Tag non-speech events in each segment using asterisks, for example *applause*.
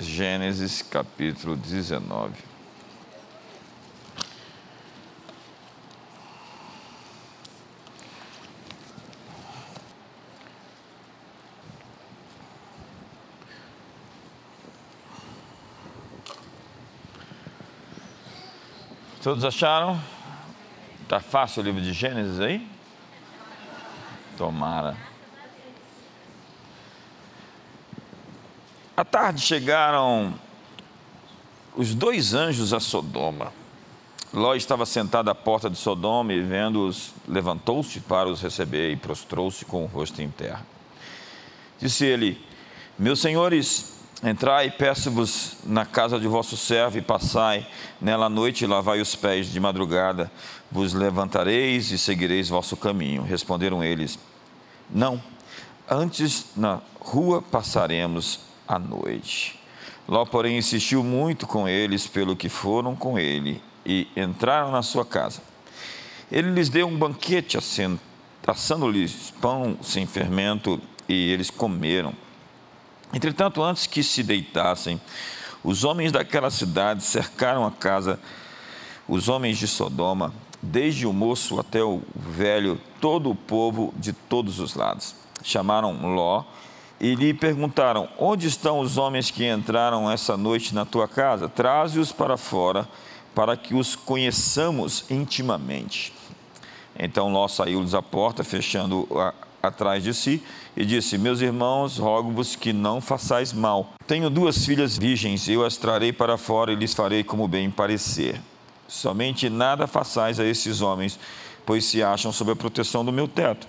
Gênesis capítulo 19. Todos acharam? Tá fácil o livro de Gênesis aí? Tomara. À tarde chegaram os dois anjos a Sodoma. Ló estava sentado à porta de Sodoma e, vendo-os, levantou-se para os receber e prostrou-se com o rosto em terra. Disse ele: Meus senhores, Entrai, peço-vos na casa de vosso servo e passai nela a noite e lavai os pés de madrugada. Vos levantareis e seguireis vosso caminho. Responderam eles: Não, antes na rua passaremos a noite. Ló, porém, insistiu muito com eles, pelo que foram com ele e entraram na sua casa. Ele lhes deu um banquete, assando-lhes pão sem fermento, e eles comeram. Entretanto, antes que se deitassem, os homens daquela cidade cercaram a casa, os homens de Sodoma, desde o moço até o velho, todo o povo de todos os lados. Chamaram Ló e lhe perguntaram: Onde estão os homens que entraram essa noite na tua casa? Traze-os para fora, para que os conheçamos intimamente. Então Ló saiu-lhes à porta, fechando a atrás de si e disse: Meus irmãos, rogo-vos que não façais mal. Tenho duas filhas virgens, eu as trarei para fora e lhes farei como bem parecer. Somente nada façais a esses homens, pois se acham sob a proteção do meu teto.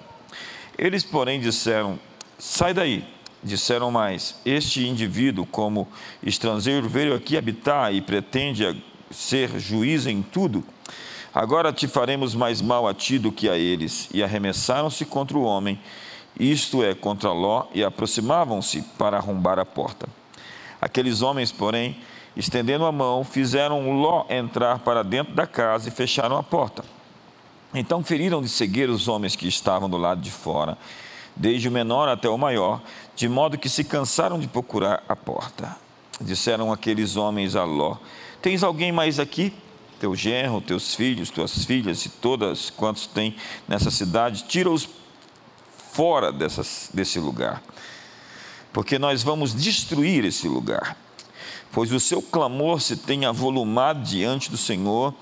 Eles, porém, disseram: Sai daí. Disseram mais: Este indivíduo, como estrangeiro, veio aqui habitar e pretende ser juiz em tudo. Agora te faremos mais mal a ti do que a eles. E arremessaram-se contra o homem, isto é, contra Ló, e aproximavam-se para arrombar a porta. Aqueles homens, porém, estendendo a mão, fizeram Ló entrar para dentro da casa e fecharam a porta. Então feriram de cegueira os homens que estavam do lado de fora, desde o menor até o maior, de modo que se cansaram de procurar a porta. Disseram aqueles homens a Ló: Tens alguém mais aqui? teu genro, teus filhos, tuas filhas e todas quantos tem nessa cidade, tira-os fora dessas, desse lugar, porque nós vamos destruir esse lugar, pois o seu clamor se tem avolumado diante do Senhor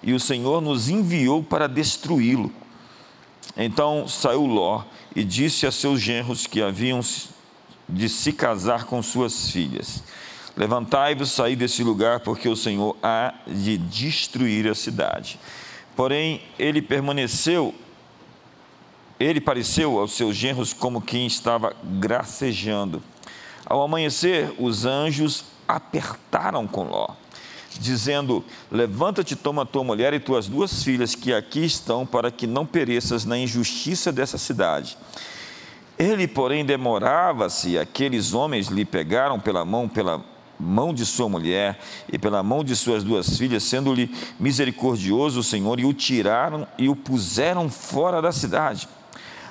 e o Senhor nos enviou para destruí-lo. Então saiu Ló e disse a seus genros que haviam de se casar com suas filhas Levantai-vos, saí desse lugar, porque o Senhor há de destruir a cidade. Porém, ele permaneceu, ele pareceu aos seus genros como quem estava gracejando. Ao amanhecer, os anjos apertaram com Ló, dizendo: Levanta-te, toma tua mulher e tuas duas filhas, que aqui estão, para que não pereças na injustiça dessa cidade. Ele, porém, demorava-se, aqueles homens lhe pegaram pela mão, pela mão de sua mulher e pela mão de suas duas filhas, sendo-lhe misericordioso o Senhor, e o tiraram e o puseram fora da cidade.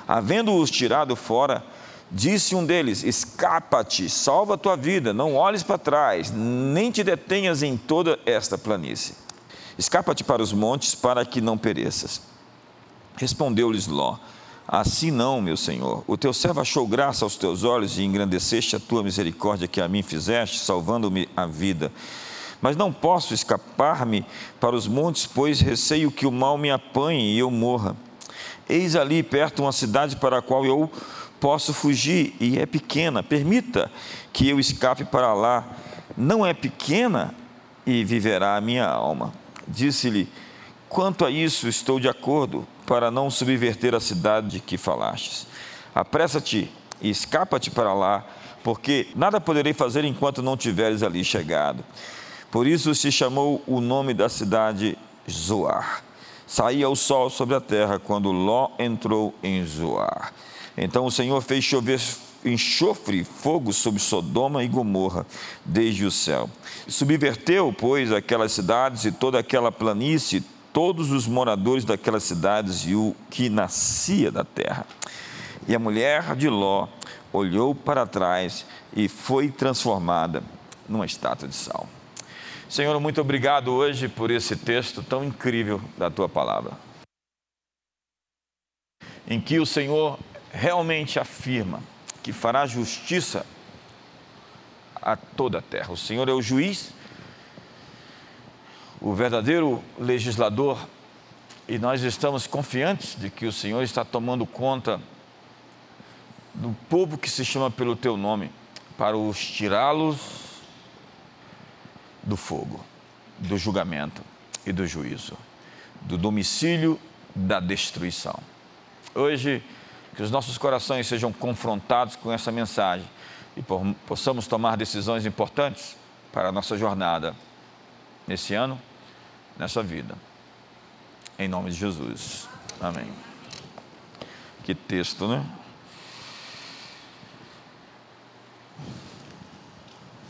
Havendo-os tirado fora, disse um deles: Escapa-te, salva a tua vida, não olhes para trás, nem te detenhas em toda esta planície. Escapa-te para os montes, para que não pereças. Respondeu-lhes Ló: Assim não, meu Senhor. O teu servo achou graça aos teus olhos e engrandeceste a tua misericórdia que a mim fizeste, salvando-me a vida. Mas não posso escapar-me para os montes, pois receio que o mal me apanhe e eu morra. Eis ali perto uma cidade para a qual eu posso fugir, e é pequena. Permita que eu escape para lá. Não é pequena, e viverá a minha alma. Disse-lhe: Quanto a isso, estou de acordo para não subverter a cidade de que falastes. Apressa-te e escapa-te para lá, porque nada poderei fazer enquanto não tiveres ali chegado. Por isso se chamou o nome da cidade Zoar. Saía o sol sobre a terra quando Ló entrou em Zoar. Então o Senhor fez chover enxofre fogo sobre Sodoma e Gomorra desde o céu. Subverteu, pois, aquelas cidades e toda aquela planície, todos os moradores daquelas cidades e o que nascia da terra. E a mulher de Ló olhou para trás e foi transformada. numa estátua de sal. Senhor, muito obrigado hoje por esse texto tão incrível da tua palavra, em que o Senhor realmente afirma que fará justiça a toda a terra. O Senhor é o juiz, o verdadeiro legislador, e nós estamos confiantes de que o Senhor está tomando conta do povo que se chama pelo teu nome, para os tirá-los do fogo, do julgamento e do juízo, do domicílio da destruição. Hoje, que os nossos corações sejam confrontados com essa mensagem e possamos tomar decisões importantes para a nossa jornada nesse ano, nessa vida. Em nome de Jesus. Amém. Que texto, né?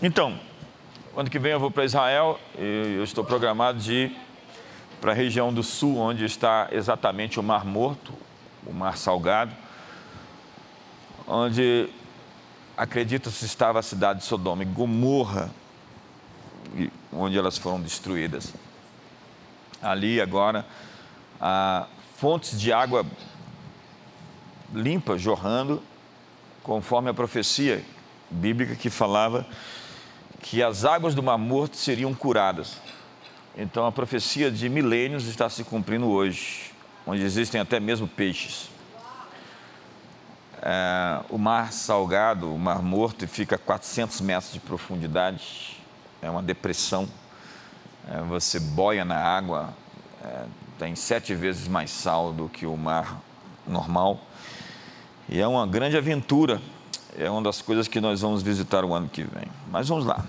Então, ano que vem eu vou para Israel eu estou programado de ir para a região do sul, onde está exatamente o Mar Morto, o Mar Salgado, onde acredita-se estava a cidade de Sodoma e Gomorra, onde elas foram destruídas. Ali agora há fontes de água limpa jorrando, conforme a profecia bíblica que falava que as águas do Mar Morto seriam curadas. Então a profecia de milênios está se cumprindo hoje, onde existem até mesmo peixes. É, o mar salgado, o mar morto, fica a 400 metros de profundidade, é uma depressão. É, você boia na água, é, tem sete vezes mais sal do que o mar normal. E é uma grande aventura é uma das coisas que nós vamos visitar o ano que vem. Mas vamos lá.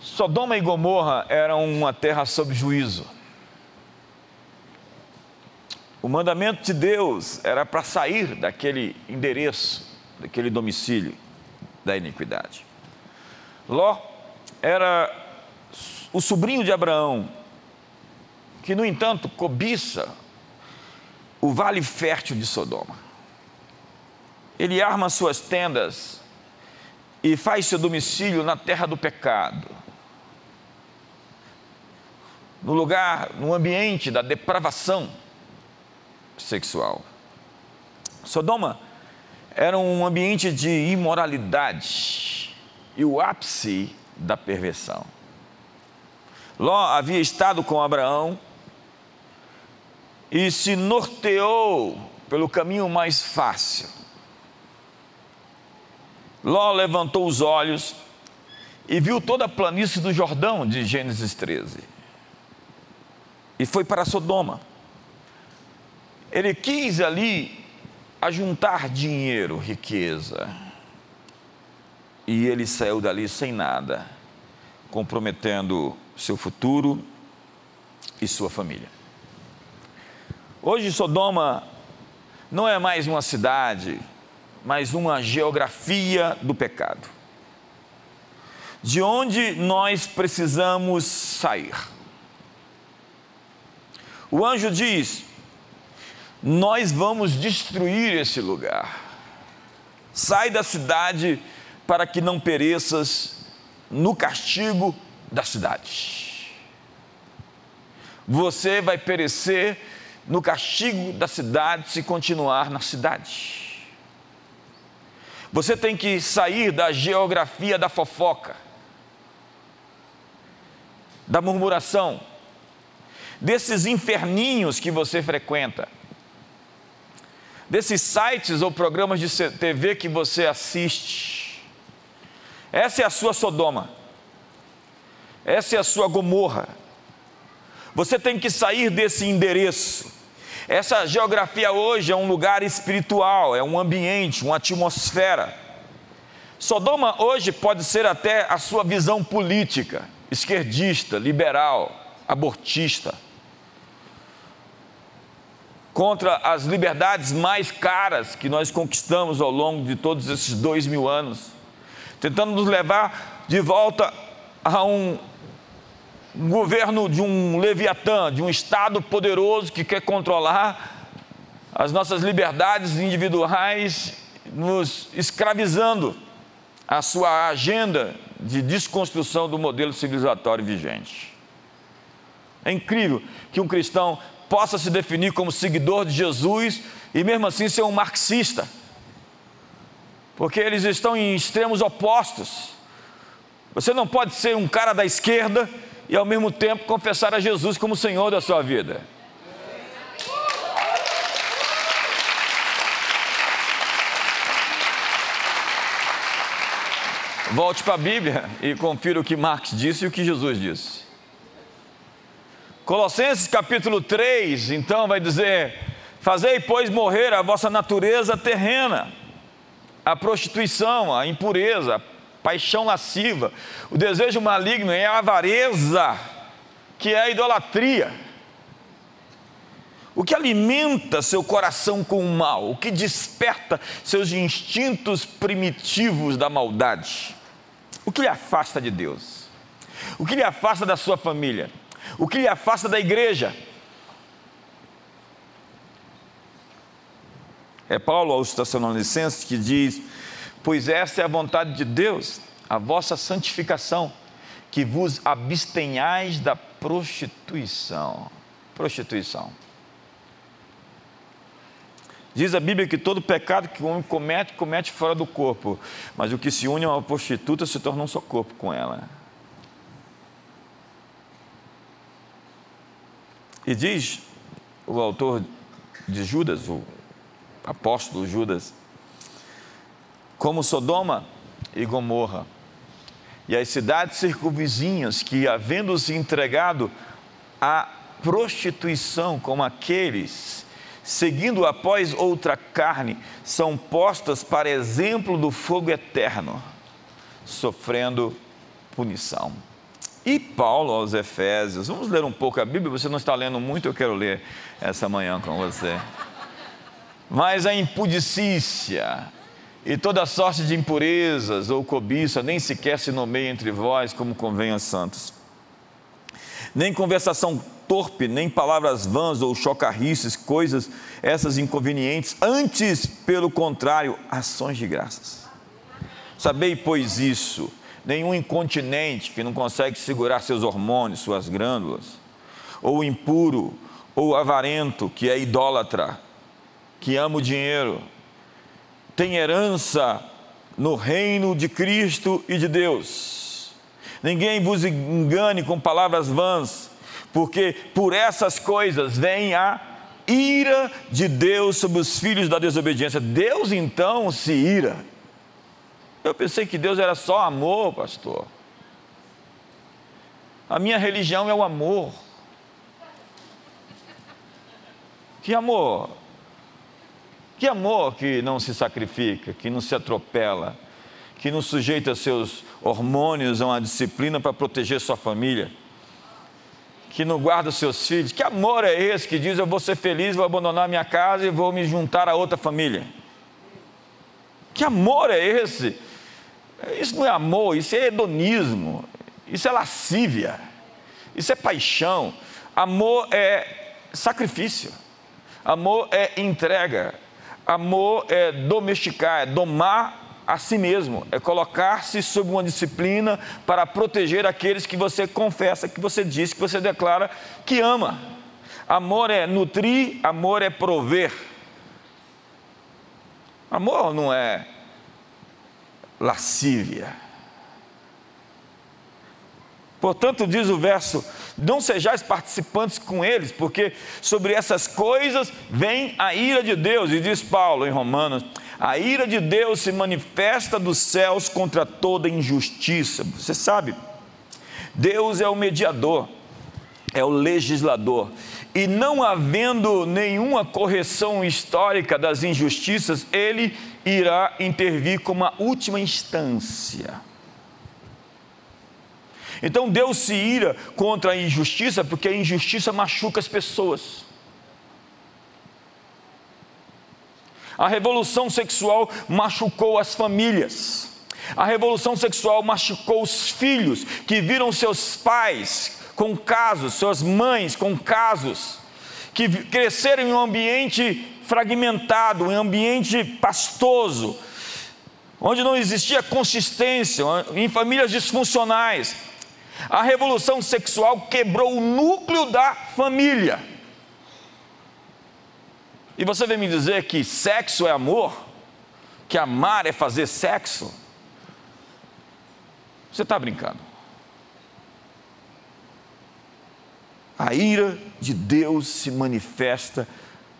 Sodoma e Gomorra eram uma terra sob juízo. O mandamento de Deus era para sair daquele endereço, daquele domicílio da iniquidade. Ló era o sobrinho de Abraão, que, no entanto, cobiça o vale fértil de Sodoma. Ele arma suas tendas e faz seu domicílio na terra do pecado, no lugar, no ambiente da depravação sexual. Sodoma era um ambiente de imoralidade e o ápice da perversão. Ló havia estado com Abraão e se norteou pelo caminho mais fácil Ló levantou os olhos e viu toda a planície do Jordão, de Gênesis 13. E foi para Sodoma. Ele quis ali ajuntar dinheiro, riqueza. E ele saiu dali sem nada, comprometendo seu futuro e sua família. Hoje Sodoma não é mais uma cidade, mas uma geografia do pecado. De onde nós precisamos sair. O anjo diz: Nós vamos destruir esse lugar. Sai da cidade para que não pereças no castigo da cidade. Você vai perecer no castigo da cidade se continuar na cidade. Você tem que sair da geografia da fofoca, da murmuração, desses inferninhos que você frequenta, desses sites ou programas de TV que você assiste. Essa é a sua Sodoma, essa é a sua Gomorra. Você tem que sair desse endereço essa geografia hoje é um lugar espiritual, é um ambiente, uma atmosfera. Sodoma hoje pode ser até a sua visão política, esquerdista, liberal, abortista, contra as liberdades mais caras que nós conquistamos ao longo de todos esses dois mil anos, tentando nos levar de volta a um governo de um leviatã, de um Estado poderoso que quer controlar as nossas liberdades individuais, nos escravizando a sua agenda de desconstrução do modelo civilizatório vigente. É incrível que um cristão possa se definir como seguidor de Jesus e mesmo assim ser um marxista, porque eles estão em extremos opostos. Você não pode ser um cara da esquerda e ao mesmo tempo confessar a Jesus como Senhor da sua vida. Volte para a Bíblia e confira o que Marx disse e o que Jesus disse. Colossenses capítulo 3, então, vai dizer: Fazei, pois, morrer a vossa natureza terrena, a prostituição, a impureza, a paixão lasciva, o desejo maligno e a avareza, que é a idolatria. O que alimenta seu coração com o mal, o que desperta seus instintos primitivos da maldade. O que lhe afasta de Deus? O que lhe afasta da sua família? O que lhe afasta da igreja? É Paulo aos Tessalonicenses que diz: Pois essa é a vontade de Deus, a vossa santificação, que vos abstenhais da prostituição. Prostituição. Diz a Bíblia que todo pecado que o homem comete, comete fora do corpo. Mas o que se une a uma prostituta se torna um só corpo com ela. E diz o autor de Judas, o apóstolo Judas, como Sodoma e Gomorra, e as cidades circunvizinhas que, havendo se entregado à prostituição como aqueles seguindo após outra carne, são postas para exemplo do fogo eterno, sofrendo punição. E Paulo aos Efésios, vamos ler um pouco a Bíblia, você não está lendo muito, eu quero ler essa manhã com você. Mas a impudicícia e toda sorte de impurezas ou cobiça nem sequer se nomeia entre vós como convém a santos. Nem conversação torpe, nem palavras vãs ou chocarrices, coisas essas inconvenientes, antes, pelo contrário, ações de graças. Sabei, pois, isso: nenhum incontinente que não consegue segurar seus hormônios, suas glândulas, ou impuro, ou avarento, que é idólatra, que ama o dinheiro, tem herança no reino de Cristo e de Deus. Ninguém vos engane com palavras vãs, porque por essas coisas vem a ira de Deus sobre os filhos da desobediência. Deus então se ira. Eu pensei que Deus era só amor, pastor. A minha religião é o amor. Que amor? Que amor que não se sacrifica, que não se atropela, que não sujeita seus hormônios a uma disciplina para proteger sua família que não guarda seus filhos. Que amor é esse que diz: Eu vou ser feliz, vou abandonar minha casa e vou me juntar a outra família? Que amor é esse? Isso não é amor, isso é hedonismo, isso é lascívia, isso é paixão. Amor é sacrifício, amor é entrega, amor é domesticar, é domar a si mesmo, é colocar-se sob uma disciplina para proteger aqueles que você confessa, que você diz, que você declara que ama. Amor é nutrir, amor é prover. Amor não é lascívia. Portanto, diz o verso: não sejais participantes com eles, porque sobre essas coisas vem a ira de Deus. E diz Paulo em Romanos: a ira de Deus se manifesta dos céus contra toda injustiça. Você sabe, Deus é o mediador, é o legislador. E não havendo nenhuma correção histórica das injustiças, ele irá intervir como a última instância. Então Deus se ira contra a injustiça porque a injustiça machuca as pessoas. A revolução sexual machucou as famílias. A revolução sexual machucou os filhos que viram seus pais com casos, suas mães com casos, que cresceram em um ambiente fragmentado, um ambiente pastoso, onde não existia consistência, em famílias disfuncionais. A revolução sexual quebrou o núcleo da família. E você vem me dizer que sexo é amor? Que amar é fazer sexo? Você está brincando. A ira de Deus se manifesta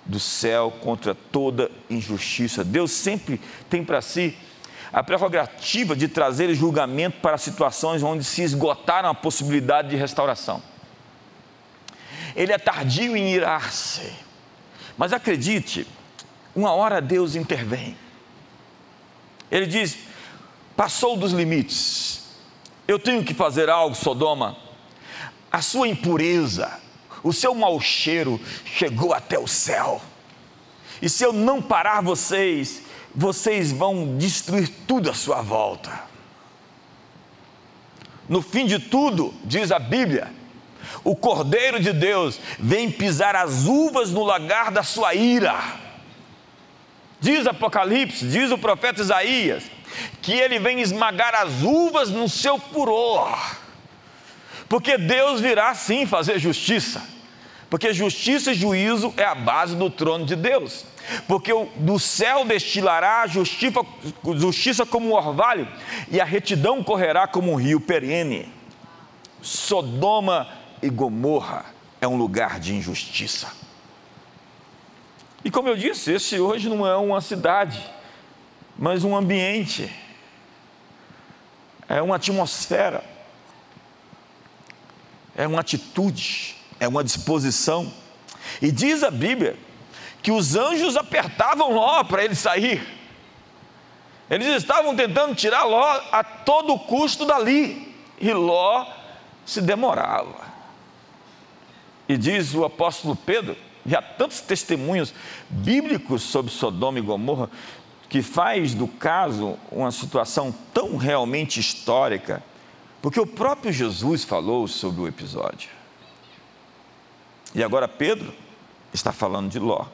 do céu contra toda injustiça. Deus sempre tem para si a prerrogativa de trazer julgamento para situações onde se esgotaram a possibilidade de restauração. Ele é tardio em irar-se, mas acredite, uma hora Deus intervém. Ele diz: passou dos limites, eu tenho que fazer algo, Sodoma. A sua impureza, o seu mau cheiro chegou até o céu. E se eu não parar vocês, vocês vão destruir tudo à sua volta. No fim de tudo, diz a Bíblia, o Cordeiro de Deus vem pisar as uvas no lagar da sua ira. Diz Apocalipse, diz o profeta Isaías, que ele vem esmagar as uvas no seu furor, porque Deus virá sim fazer justiça, porque justiça e juízo é a base do trono de Deus porque do céu destilará a justiça, justiça como um orvalho, e a retidão correrá como um rio perene. Sodoma e Gomorra é um lugar de injustiça. E como eu disse, esse hoje não é uma cidade, mas um ambiente, é uma atmosfera, é uma atitude, é uma disposição. E diz a Bíblia que os anjos apertavam Ló para ele sair. Eles estavam tentando tirar Ló a todo custo dali, e Ló se demorava. E diz o apóstolo Pedro, e há tantos testemunhos bíblicos sobre Sodoma e Gomorra, que faz do caso uma situação tão realmente histórica, porque o próprio Jesus falou sobre o episódio. E agora Pedro está falando de Ló.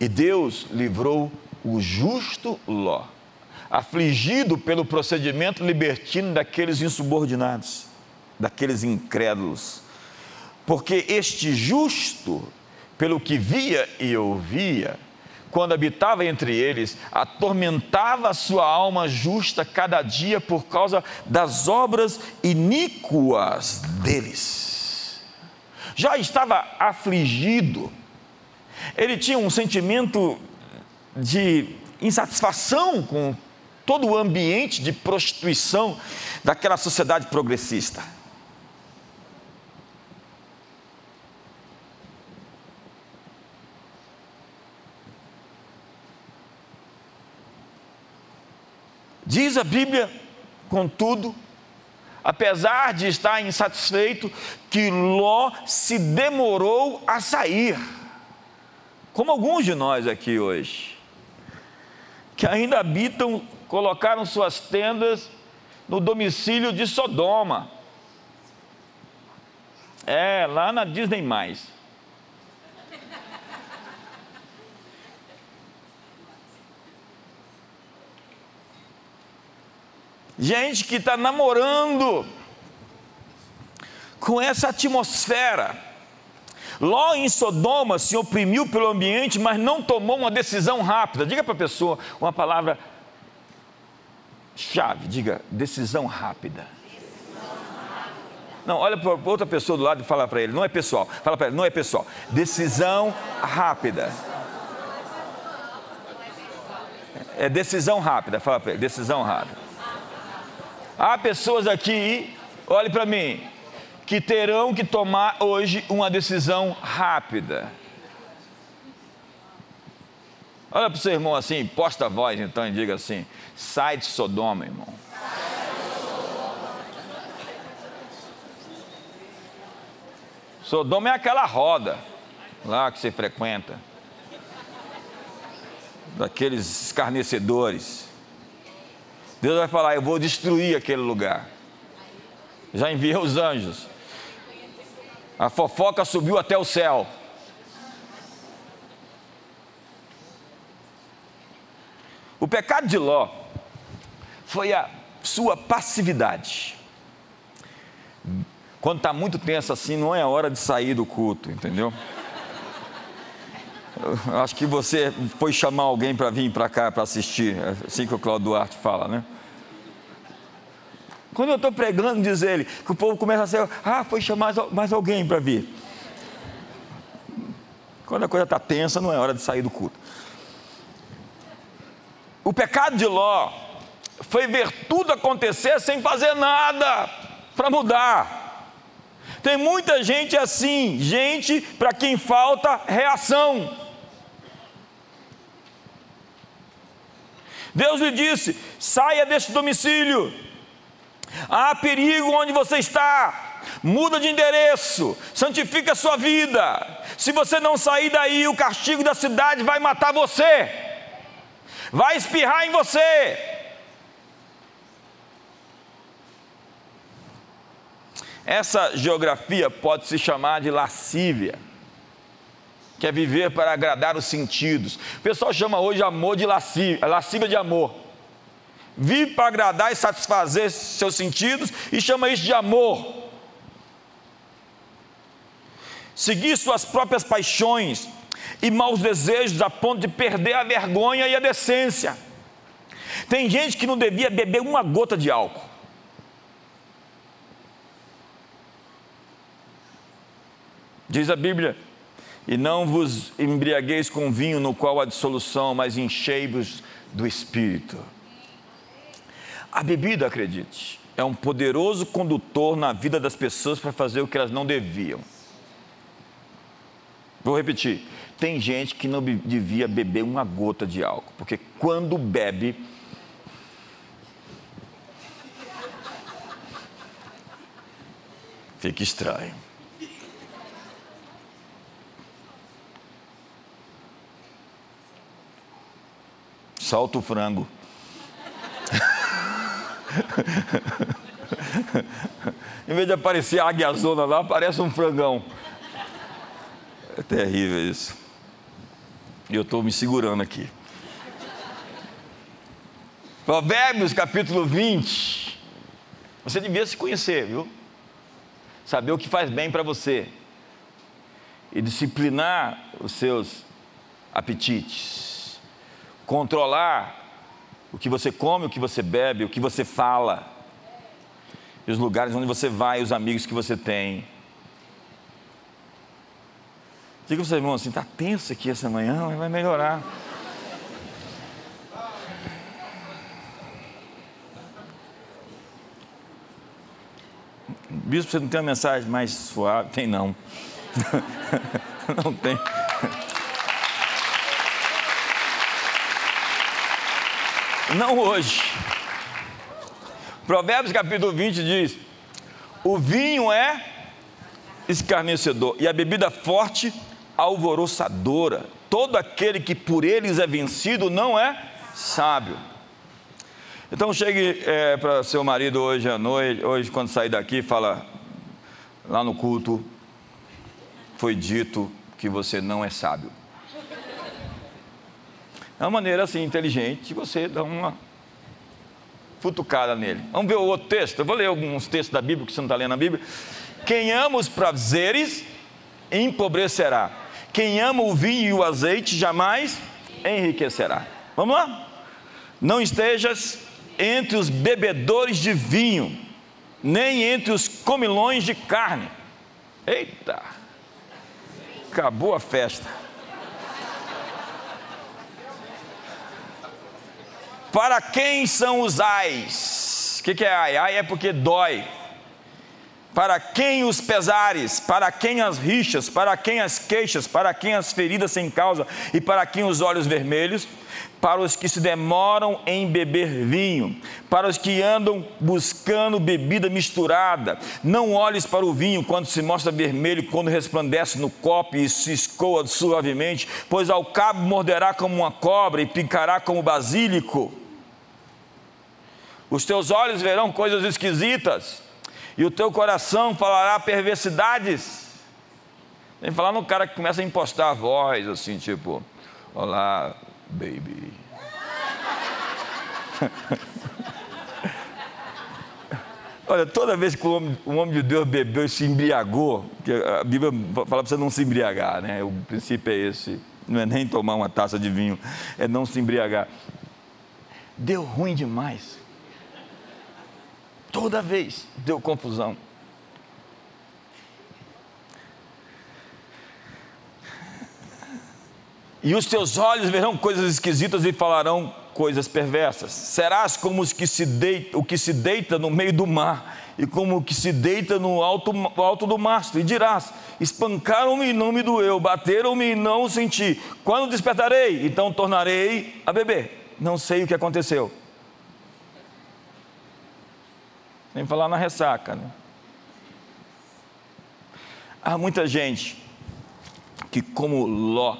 E Deus livrou o justo Ló, afligido pelo procedimento libertino daqueles insubordinados, daqueles incrédulos. Porque este justo, pelo que via e ouvia, quando habitava entre eles, atormentava sua alma justa cada dia por causa das obras iníquas deles. Já estava afligido ele tinha um sentimento de insatisfação com todo o ambiente de prostituição daquela sociedade progressista. Diz a Bíblia, contudo, apesar de estar insatisfeito, que Ló se demorou a sair como alguns de nós aqui hoje, que ainda habitam, colocaram suas tendas no domicílio de Sodoma. É, lá na Disney mais. Gente que está namorando com essa atmosfera Ló em Sodoma se oprimiu pelo ambiente, mas não tomou uma decisão rápida. Diga para a pessoa uma palavra chave, diga decisão rápida. Não, olha para outra pessoa do lado e fala para ele, não é pessoal. Fala para ele, não é pessoal. Decisão rápida. É decisão rápida, fala para ele, decisão rápida. Há pessoas aqui, olhe para mim, que terão que tomar hoje uma decisão rápida. Olha para o seu irmão assim, posta a voz então e diga assim: sai de Sodoma, irmão. Sodoma é aquela roda lá que você frequenta, daqueles escarnecedores. Deus vai falar: Eu vou destruir aquele lugar. Já enviei os anjos. A fofoca subiu até o céu. O pecado de Ló foi a sua passividade. Quando está muito tenso assim, não é hora de sair do culto, entendeu? Eu acho que você foi chamar alguém para vir para cá para assistir, é assim que o Claudio Duarte fala, né? Quando eu estou pregando, diz ele, que o povo começa a ser, ah, foi chamar mais alguém para vir. Quando a coisa está tensa, não é hora de sair do culto. O pecado de Ló foi ver tudo acontecer sem fazer nada para mudar. Tem muita gente assim, gente para quem falta reação. Deus lhe disse: saia desse domicílio. Há perigo onde você está. Muda de endereço, santifica a sua vida. Se você não sair daí, o castigo da cidade vai matar você, vai espirrar em você. Essa geografia pode se chamar de lascívia, que é viver para agradar os sentidos. O pessoal chama hoje amor de lascívia, lascívia de amor. Vive para agradar e satisfazer seus sentidos e chama isso de amor. Seguir suas próprias paixões e maus desejos a ponto de perder a vergonha e a decência. Tem gente que não devia beber uma gota de álcool. Diz a Bíblia: E não vos embriagueis com vinho no qual há dissolução, mas enchei-vos do espírito. A bebida, acredite, é um poderoso condutor na vida das pessoas para fazer o que elas não deviam. Vou repetir: tem gente que não devia beber uma gota de álcool, porque quando bebe, fica estranho. Solta o frango. em vez de aparecer a águia zona lá, aparece um frangão. É terrível isso. E eu estou me segurando aqui. Provérbios capítulo 20. Você devia se conhecer, viu? Saber o que faz bem para você. E disciplinar os seus apetites controlar o que você come, o que você bebe, o que você fala, e os lugares onde você vai, os amigos que você tem. Diga para o seu irmão assim: está tenso aqui essa manhã, mas vai melhorar. Bispo, você não tem uma mensagem mais suave? Tem não. *laughs* não tem. Não hoje. Provérbios capítulo 20 diz: O vinho é escarnecedor e a bebida forte alvoroçadora. Todo aquele que por eles é vencido não é sábio. Então chegue é, para seu marido hoje à noite, hoje quando sair daqui, fala lá no culto, foi dito que você não é sábio. É uma maneira assim inteligente de você dar uma futucada nele. Vamos ver o outro texto. Eu vou ler alguns textos da Bíblia que você não está lendo na Bíblia. Quem ama os prazeres empobrecerá. Quem ama o vinho e o azeite jamais enriquecerá. Vamos lá? Não estejas entre os bebedores de vinho, nem entre os comilões de carne. Eita! Acabou a festa. Para quem são os ais? O que, que é ai? Ai é porque dói. Para quem os pesares? Para quem as rixas? Para quem as queixas? Para quem as feridas sem causa? E para quem os olhos vermelhos? Para os que se demoram em beber vinho, para os que andam buscando bebida misturada. Não olhes para o vinho quando se mostra vermelho, quando resplandece no copo e se escoa suavemente, pois ao cabo morderá como uma cobra e picará como basílico. Os teus olhos verão coisas esquisitas, e o teu coração falará perversidades. Tem que falar no cara que começa a impostar a voz, assim, tipo, olá, baby. *laughs* Olha, toda vez que o homem, o homem de Deus bebeu e se embriagou, a Bíblia fala para você não se embriagar, né? O princípio é esse. Não é nem tomar uma taça de vinho, é não se embriagar. Deu ruim demais. Toda vez deu confusão. E os teus olhos verão coisas esquisitas e falarão coisas perversas. Serás como os que se deita, o que se deita no meio do mar e como o que se deita no alto, alto do mastro, e dirás: Espancaram-me e não me doeu, bateram-me e não senti. Quando despertarei, então tornarei a beber. Não sei o que aconteceu. Nem falar na ressaca. Né? Há muita gente que, como Ló,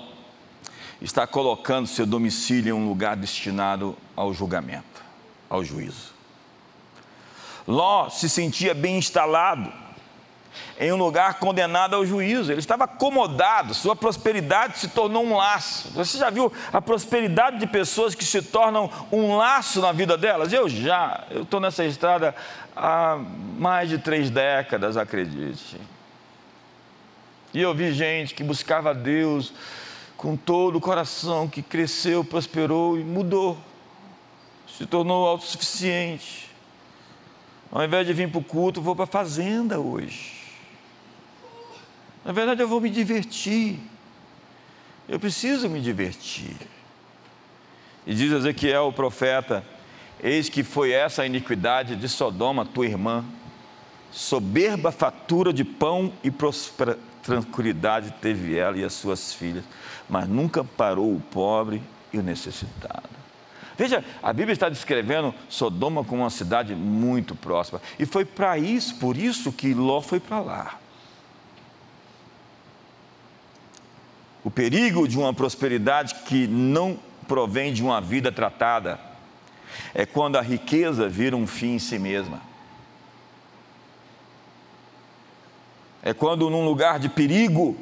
está colocando seu domicílio em um lugar destinado ao julgamento, ao juízo. Ló se sentia bem instalado em um lugar condenado ao juízo. Ele estava acomodado, sua prosperidade se tornou um laço. Você já viu a prosperidade de pessoas que se tornam um laço na vida delas? Eu já, eu estou nessa estrada há mais de três décadas, acredite. E eu vi gente que buscava Deus com todo o coração, que cresceu, prosperou e mudou, se tornou autossuficiente. Ao invés de vir para o culto, vou para a fazenda hoje. Na verdade, eu vou me divertir. Eu preciso me divertir. E diz Ezequiel, o profeta: Eis que foi essa a iniquidade de Sodoma, tua irmã, soberba fatura de pão e prospera, tranquilidade teve ela e as suas filhas, mas nunca parou o pobre e o necessitado. Veja, a Bíblia está descrevendo Sodoma como uma cidade muito próxima. E foi para isso, por isso que Ló foi para lá. O perigo de uma prosperidade que não provém de uma vida tratada é quando a riqueza vira um fim em si mesma. É quando, num lugar de perigo,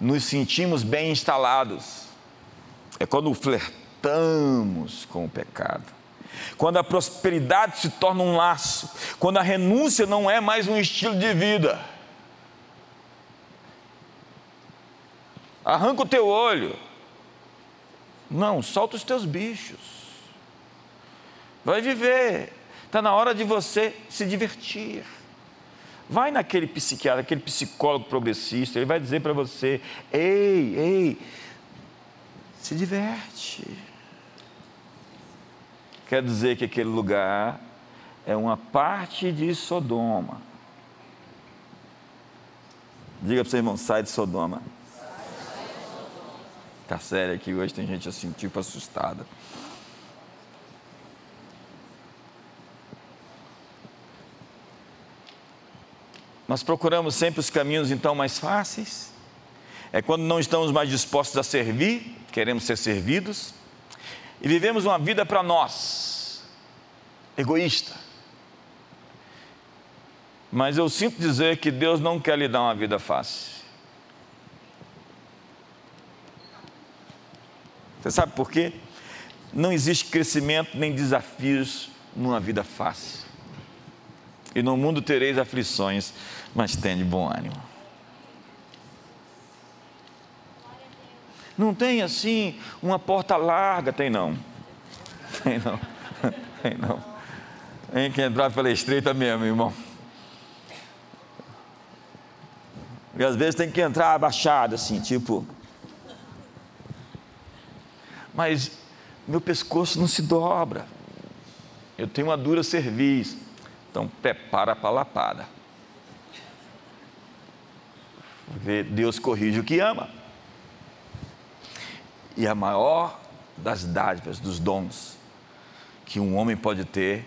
nos sentimos bem instalados. É quando flertamos com o pecado. Quando a prosperidade se torna um laço. Quando a renúncia não é mais um estilo de vida. Arranca o teu olho. Não, solta os teus bichos. Vai viver. Está na hora de você se divertir. Vai naquele psiquiatra, aquele psicólogo progressista, ele vai dizer para você: ei, ei, se diverte. Quer dizer que aquele lugar é uma parte de Sodoma. Diga para seu irmão: sai de Sodoma. Está sério aqui hoje, tem gente assim, tipo assustada. Nós procuramos sempre os caminhos então mais fáceis. É quando não estamos mais dispostos a servir, queremos ser servidos. E vivemos uma vida para nós, egoísta. Mas eu sinto dizer que Deus não quer lhe dar uma vida fácil. Você sabe por quê? Não existe crescimento nem desafios numa vida fácil. E no mundo tereis aflições, mas de bom ânimo. Não tem assim uma porta larga, tem não. Tem não. *laughs* Tem não. Tem que entrar pela estreita mesmo, irmão. E às vezes tem que entrar abaixado, assim, tipo. Mas meu pescoço não se dobra. Eu tenho uma dura cerviz. Então prepara para a lapada. Deus corrige o que ama. E a maior das dádivas, dos dons que um homem pode ter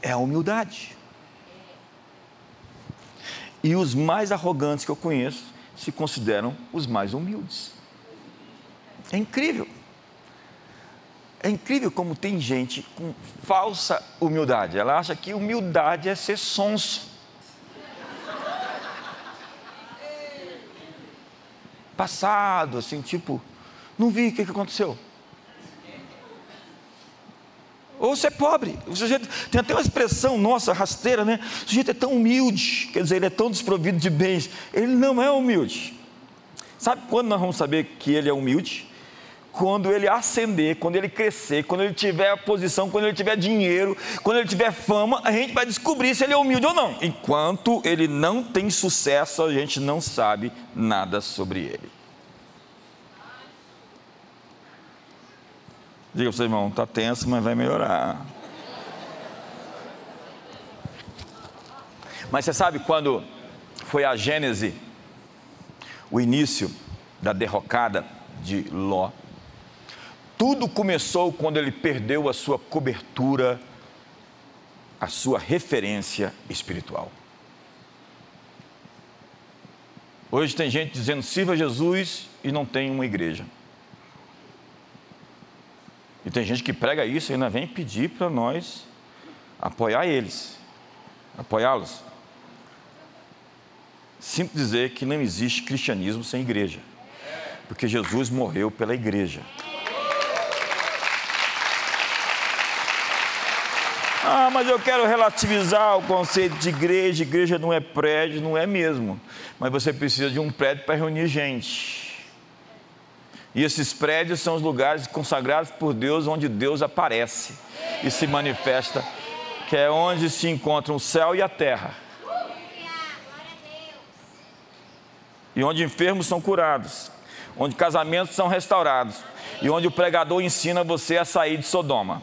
é a humildade. E os mais arrogantes que eu conheço se consideram os mais humildes. É incrível. É incrível como tem gente com falsa humildade. Ela acha que humildade é ser sonso. Passado, assim, tipo, não vi o que, que aconteceu. ou ser pobre. O sujeito tem até uma expressão nossa, rasteira, né? O sujeito é tão humilde, quer dizer, ele é tão desprovido de bens. Ele não é humilde. Sabe quando nós vamos saber que ele é humilde? Quando ele ascender, quando ele crescer, quando ele tiver posição, quando ele tiver dinheiro, quando ele tiver fama, a gente vai descobrir se ele é humilde ou não. Enquanto ele não tem sucesso, a gente não sabe nada sobre ele. Diga para o seu irmão, está tenso, mas vai melhorar. Mas você sabe quando foi a Gênese, o início da derrocada de Ló? Tudo começou quando ele perdeu a sua cobertura, a sua referência espiritual. Hoje tem gente dizendo sirva Jesus e não tem uma igreja. E tem gente que prega isso e ainda vem pedir para nós apoiar eles, apoiá-los. Sinto dizer que não existe cristianismo sem igreja, porque Jesus morreu pela igreja. Ah, mas eu quero relativizar o conceito de igreja. Igreja não é prédio, não é mesmo. Mas você precisa de um prédio para reunir gente. E esses prédios são os lugares consagrados por Deus, onde Deus aparece e se manifesta, que é onde se encontram o céu e a terra. E onde enfermos são curados, onde casamentos são restaurados, e onde o pregador ensina você a sair de Sodoma.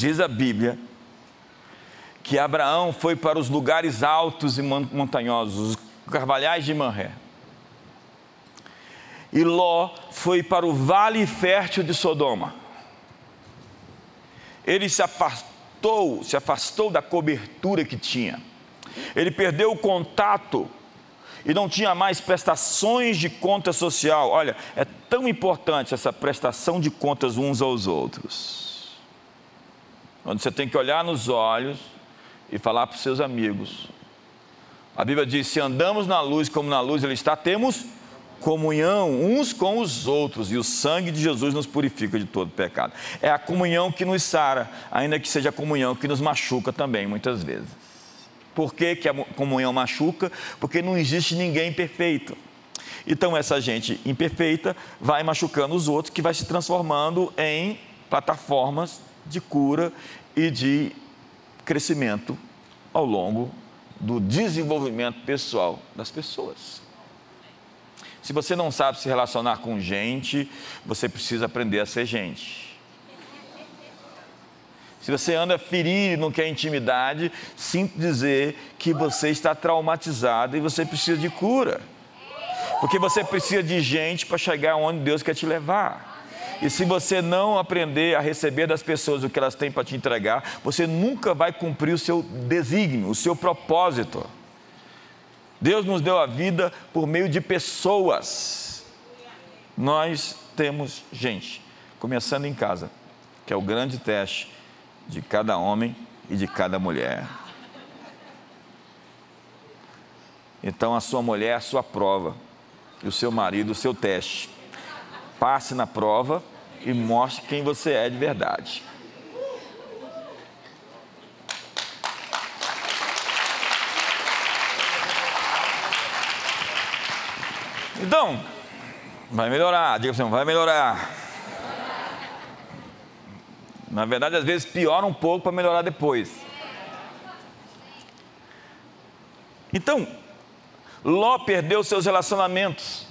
Diz a Bíblia que Abraão foi para os lugares altos e montanhosos, os carvalhais de Manré. E Ló foi para o vale fértil de Sodoma. Ele se afastou, se afastou da cobertura que tinha. Ele perdeu o contato e não tinha mais prestações de conta social. Olha, é tão importante essa prestação de contas uns aos outros onde você tem que olhar nos olhos e falar para os seus amigos. A Bíblia diz: se andamos na luz como na luz Ele está, temos comunhão uns com os outros, e o sangue de Jesus nos purifica de todo pecado. É a comunhão que nos sara, ainda que seja a comunhão que nos machuca também, muitas vezes. Por que, que a comunhão machuca? Porque não existe ninguém perfeito. Então, essa gente imperfeita vai machucando os outros, que vai se transformando em plataformas de cura e de crescimento ao longo do desenvolvimento pessoal das pessoas. Se você não sabe se relacionar com gente, você precisa aprender a ser gente. Se você anda ferido e não quer intimidade, sinto dizer que você está traumatizado e você precisa de cura. Porque você precisa de gente para chegar onde Deus quer te levar. E se você não aprender a receber das pessoas o que elas têm para te entregar, você nunca vai cumprir o seu desígnio, o seu propósito. Deus nos deu a vida por meio de pessoas. Nós temos gente, começando em casa, que é o grande teste de cada homem e de cada mulher. Então a sua mulher é a sua prova, e o seu marido o seu teste. Passe na prova e mostre quem você é de verdade. Então, vai melhorar, diga assim, vai melhorar. Na verdade, às vezes piora um pouco para melhorar depois. Então, Ló perdeu seus relacionamentos,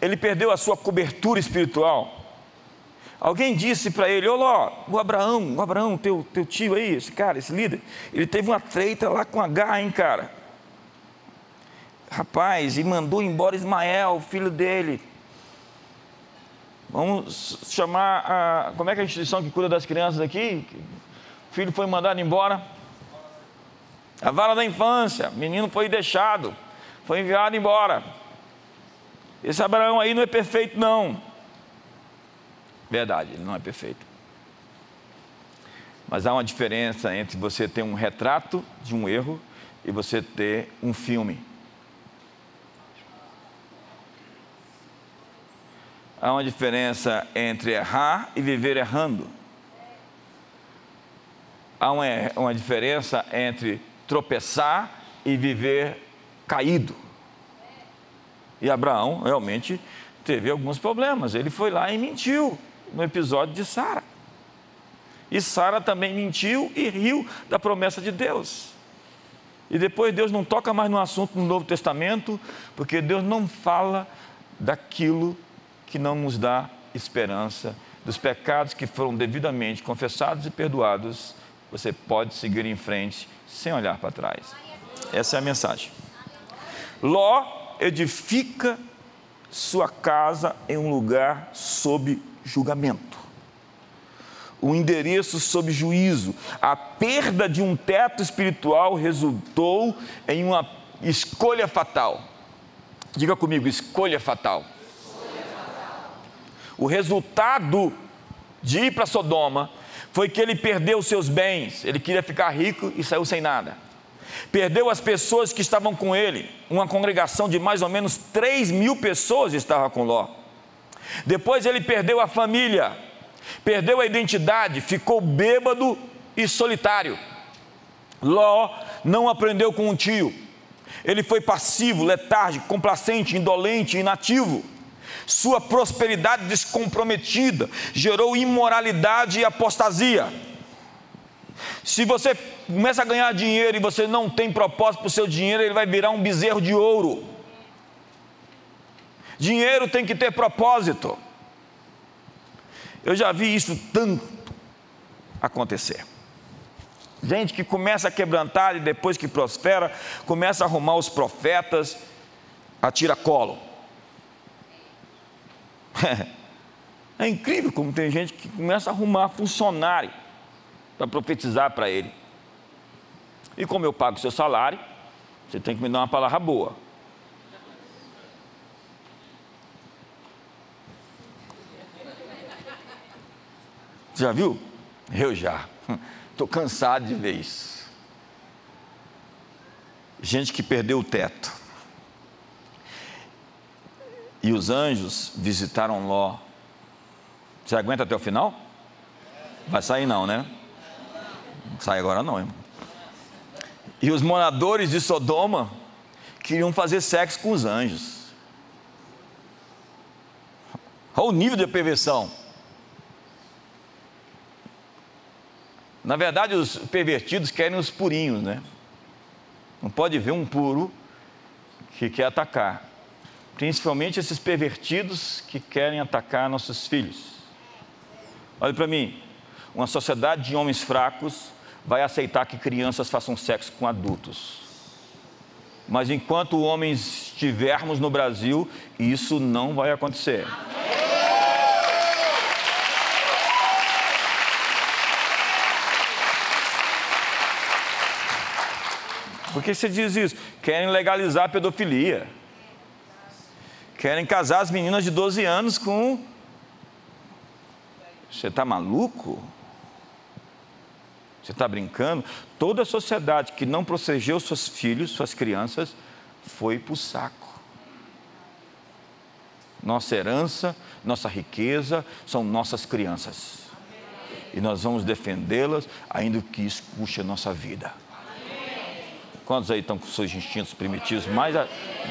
ele perdeu a sua cobertura espiritual. Alguém disse para ele: Ô o Abraão, o Abraão, teu, teu tio aí, esse cara, esse líder, ele teve uma treita lá com H, hein, cara? Rapaz, e mandou embora Ismael, filho dele. Vamos chamar a. Como é que é a instituição que cuida das crianças aqui? O filho foi mandado embora. A vara da infância, o menino foi deixado, foi enviado embora. Esse Abraão aí não é perfeito, não. Verdade, ele não é perfeito. Mas há uma diferença entre você ter um retrato de um erro e você ter um filme. Há uma diferença entre errar e viver errando. Há uma, uma diferença entre tropeçar e viver caído. E Abraão realmente teve alguns problemas. Ele foi lá e mentiu no episódio de Sara. E Sara também mentiu e riu da promessa de Deus. E depois Deus não toca mais no assunto no Novo Testamento, porque Deus não fala daquilo que não nos dá esperança, dos pecados que foram devidamente confessados e perdoados. Você pode seguir em frente sem olhar para trás. Essa é a mensagem. Ló edifica sua casa em um lugar sob julgamento. O endereço sob juízo. A perda de um teto espiritual resultou em uma escolha fatal. Diga comigo, escolha fatal. O resultado de ir para Sodoma foi que ele perdeu seus bens, ele queria ficar rico e saiu sem nada. Perdeu as pessoas que estavam com ele, uma congregação de mais ou menos 3 mil pessoas estava com Ló. Depois ele perdeu a família, perdeu a identidade, ficou bêbado e solitário. Ló não aprendeu com um tio, ele foi passivo, letárgico, complacente, indolente, inativo. Sua prosperidade descomprometida gerou imoralidade e apostasia. Se você começa a ganhar dinheiro e você não tem propósito para o seu dinheiro, ele vai virar um bezerro de ouro. Dinheiro tem que ter propósito. Eu já vi isso tanto acontecer. Gente que começa a quebrantar e depois que prospera, começa a arrumar os profetas a tira-colo. *laughs* É incrível como tem gente que começa a arrumar funcionário para profetizar para ele. E como eu pago seu salário, você tem que me dar uma palavra boa. Já viu? Eu já. Estou cansado de ver isso. Gente que perdeu o teto. E os anjos visitaram Ló. Você aguenta até o final? Vai sair não, né? sai agora não, irmão. E os moradores de Sodoma queriam fazer sexo com os anjos. Olha o nível de perversão. Na verdade, os pervertidos querem os purinhos, né? Não pode ver um puro que quer atacar. Principalmente esses pervertidos que querem atacar nossos filhos. Olha para mim, uma sociedade de homens fracos vai aceitar que crianças façam sexo com adultos. Mas enquanto homens estivermos no Brasil, isso não vai acontecer. Por que você diz isso? Querem legalizar a pedofilia. Querem casar as meninas de 12 anos com. Você está maluco? Você está brincando? Toda a sociedade que não protegeu seus filhos, suas crianças, foi para o saco. Nossa herança, nossa riqueza são nossas crianças. E nós vamos defendê-las, ainda que isso custe a nossa vida. Quantos aí estão com seus instintos primitivos mais,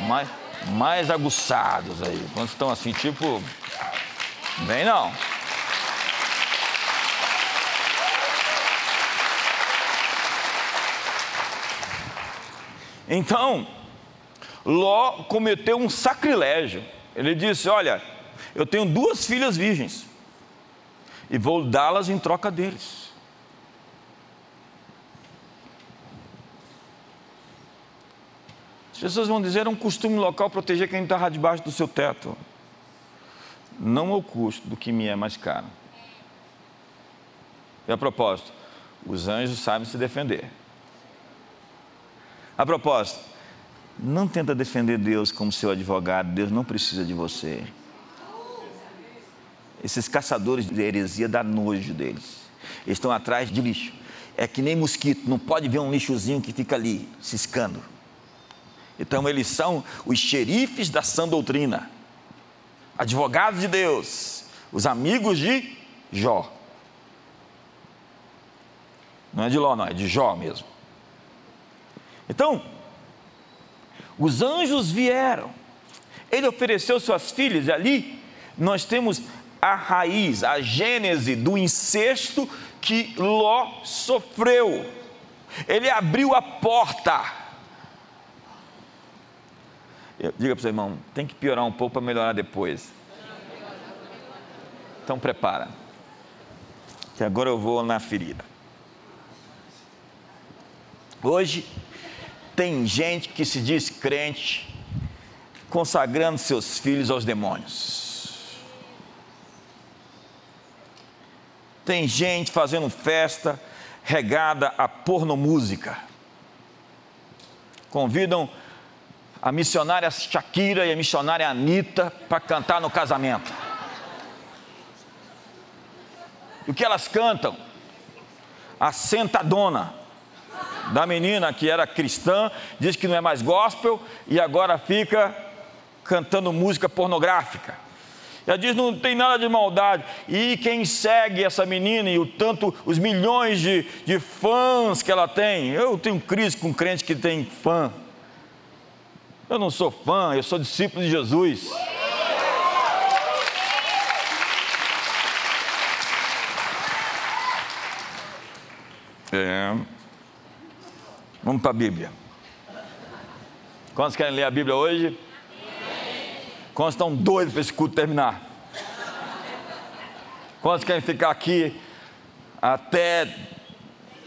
mais, mais aguçados aí? Quantos estão assim, tipo. Bem, não. Então, Ló cometeu um sacrilégio. Ele disse: Olha, eu tenho duas filhas virgens e vou dá-las em troca deles. As pessoas vão dizer: é um costume local proteger quem está debaixo do seu teto. Não ao custo do que me é mais caro. E a propósito, os anjos sabem se defender. A propósito, não tenta defender Deus como seu advogado, Deus não precisa de você. Esses caçadores de heresia dá nojo deles. Eles estão atrás de lixo. é que nem mosquito, não pode ver um lixozinho que fica ali, ciscando. Então, eles são os xerifes da sã doutrina, advogados de Deus, os amigos de Jó. Não é de Ló, não, é de Jó mesmo. Então, os anjos vieram, ele ofereceu suas filhas, e ali nós temos a raiz, a gênese do incesto que Ló sofreu. Ele abriu a porta. Diga para o seu irmão, tem que piorar um pouco para melhorar depois. Então prepara. Que agora eu vou na ferida. Hoje tem gente que se diz crente, consagrando seus filhos aos demônios. Tem gente fazendo festa regada a pornomúsica. Convidam a missionária Shakira e a missionária Anitta para cantar no casamento. E o que elas cantam? A sentadona da menina que era cristã, diz que não é mais gospel e agora fica cantando música pornográfica. Ela diz: não tem nada de maldade. E quem segue essa menina e o tanto, os milhões de, de fãs que ela tem. Eu tenho crise com crente que tem fã. Eu não sou fã, eu sou discípulo de Jesus. É. Vamos para a Bíblia. Quantos querem ler a Bíblia hoje? Quantos estão doidos para esse culto terminar? Quantos querem ficar aqui até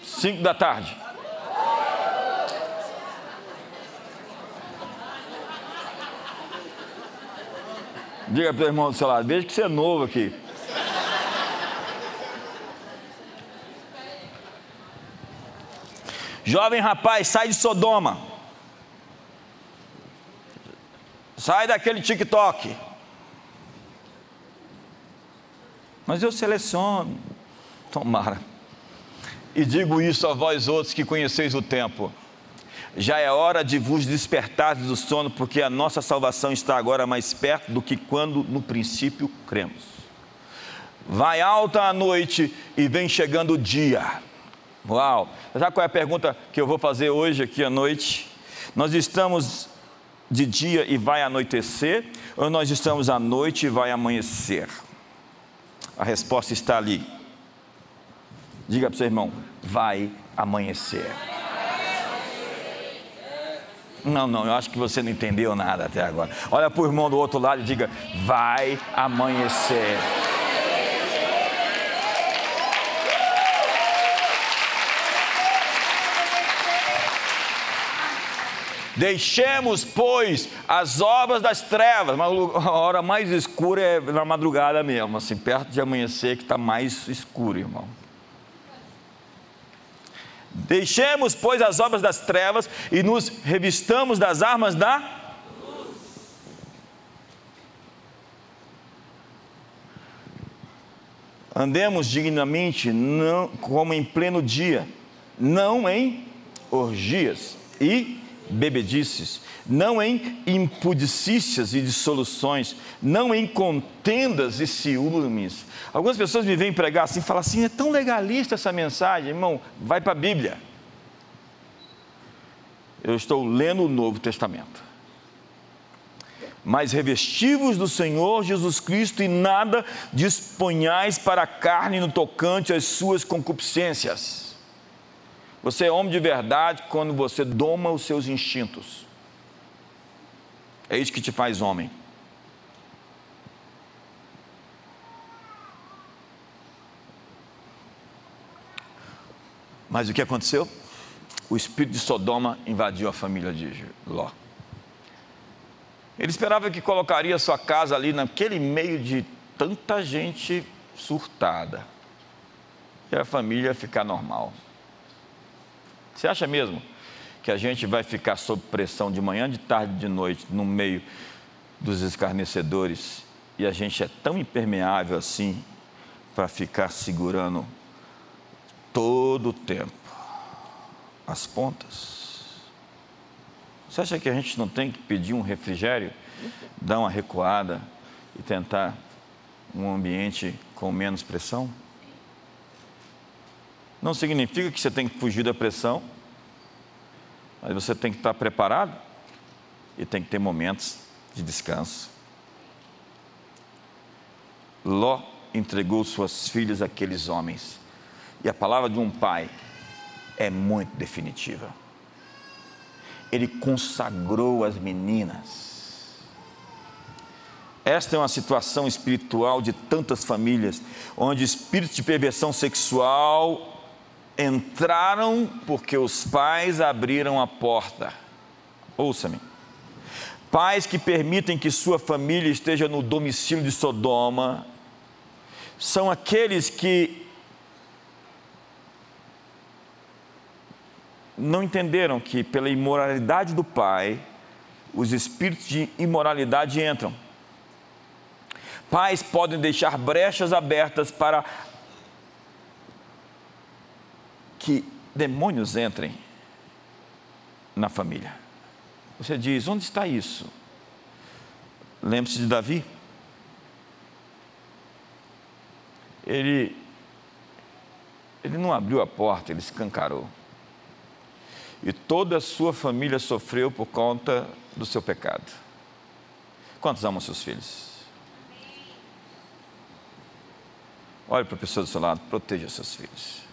5 da tarde? Diga para o irmão do seu lado, veja que você é novo aqui. Jovem rapaz, sai de Sodoma. Sai daquele TikTok. Mas eu seleciono. Tomara. E digo isso a vós outros que conheceis o tempo. Já é hora de vos despertar do sono, porque a nossa salvação está agora mais perto do que quando no princípio cremos. Vai alta a noite e vem chegando o dia. Uau! Sabe qual é a pergunta que eu vou fazer hoje aqui à noite? Nós estamos de dia e vai anoitecer, ou nós estamos à noite e vai amanhecer? A resposta está ali. Diga para o seu irmão: vai amanhecer. Não, não, eu acho que você não entendeu nada até agora. Olha para o irmão do outro lado e diga: vai amanhecer. Deixemos, pois, as obras das trevas. Mas a hora mais escura é na madrugada mesmo, assim, perto de amanhecer, que está mais escuro, irmão. Deixemos, pois, as obras das trevas e nos revistamos das armas da luz. Andemos dignamente, não como em pleno dia, não em orgias e bebedices, não em impudicícias e dissoluções, não em contendas e ciúmes. Algumas pessoas me vêm pregar assim, falam assim, é tão legalista essa mensagem, irmão, vai para a Bíblia. Eu estou lendo o Novo Testamento. Mas revestivos do Senhor Jesus Cristo e nada disponhais para a carne no tocante às suas concupiscências você é homem de verdade quando você doma os seus instintos. É isso que te faz homem. Mas o que aconteceu? O espírito de Sodoma invadiu a família de Ló. Ele esperava que colocaria sua casa ali naquele meio de tanta gente surtada. E a família ia ficar normal. Você acha mesmo que a gente vai ficar sob pressão de manhã, de tarde, de noite, no meio dos escarnecedores e a gente é tão impermeável assim para ficar segurando todo o tempo. As pontas. Você acha que a gente não tem que pedir um refrigério, dar uma recuada e tentar um ambiente com menos pressão? Não significa que você tem que fugir da pressão, mas você tem que estar preparado e tem que ter momentos de descanso. Ló entregou suas filhas àqueles homens. E a palavra de um pai é muito definitiva. Ele consagrou as meninas. Esta é uma situação espiritual de tantas famílias, onde espíritos de perversão sexual entraram porque os pais abriram a porta. Ouça-me. Pais que permitem que sua família esteja no domicílio de Sodoma são aqueles que não entenderam que pela imoralidade do pai, os espíritos de imoralidade entram. Pais podem deixar brechas abertas para que demônios entrem na família. Você diz: onde está isso? Lembre-se de Davi. Ele, ele não abriu a porta, ele escancarou. E toda a sua família sofreu por conta do seu pecado. Quantos amam seus filhos? Olhe para a pessoa do seu lado, proteja seus filhos.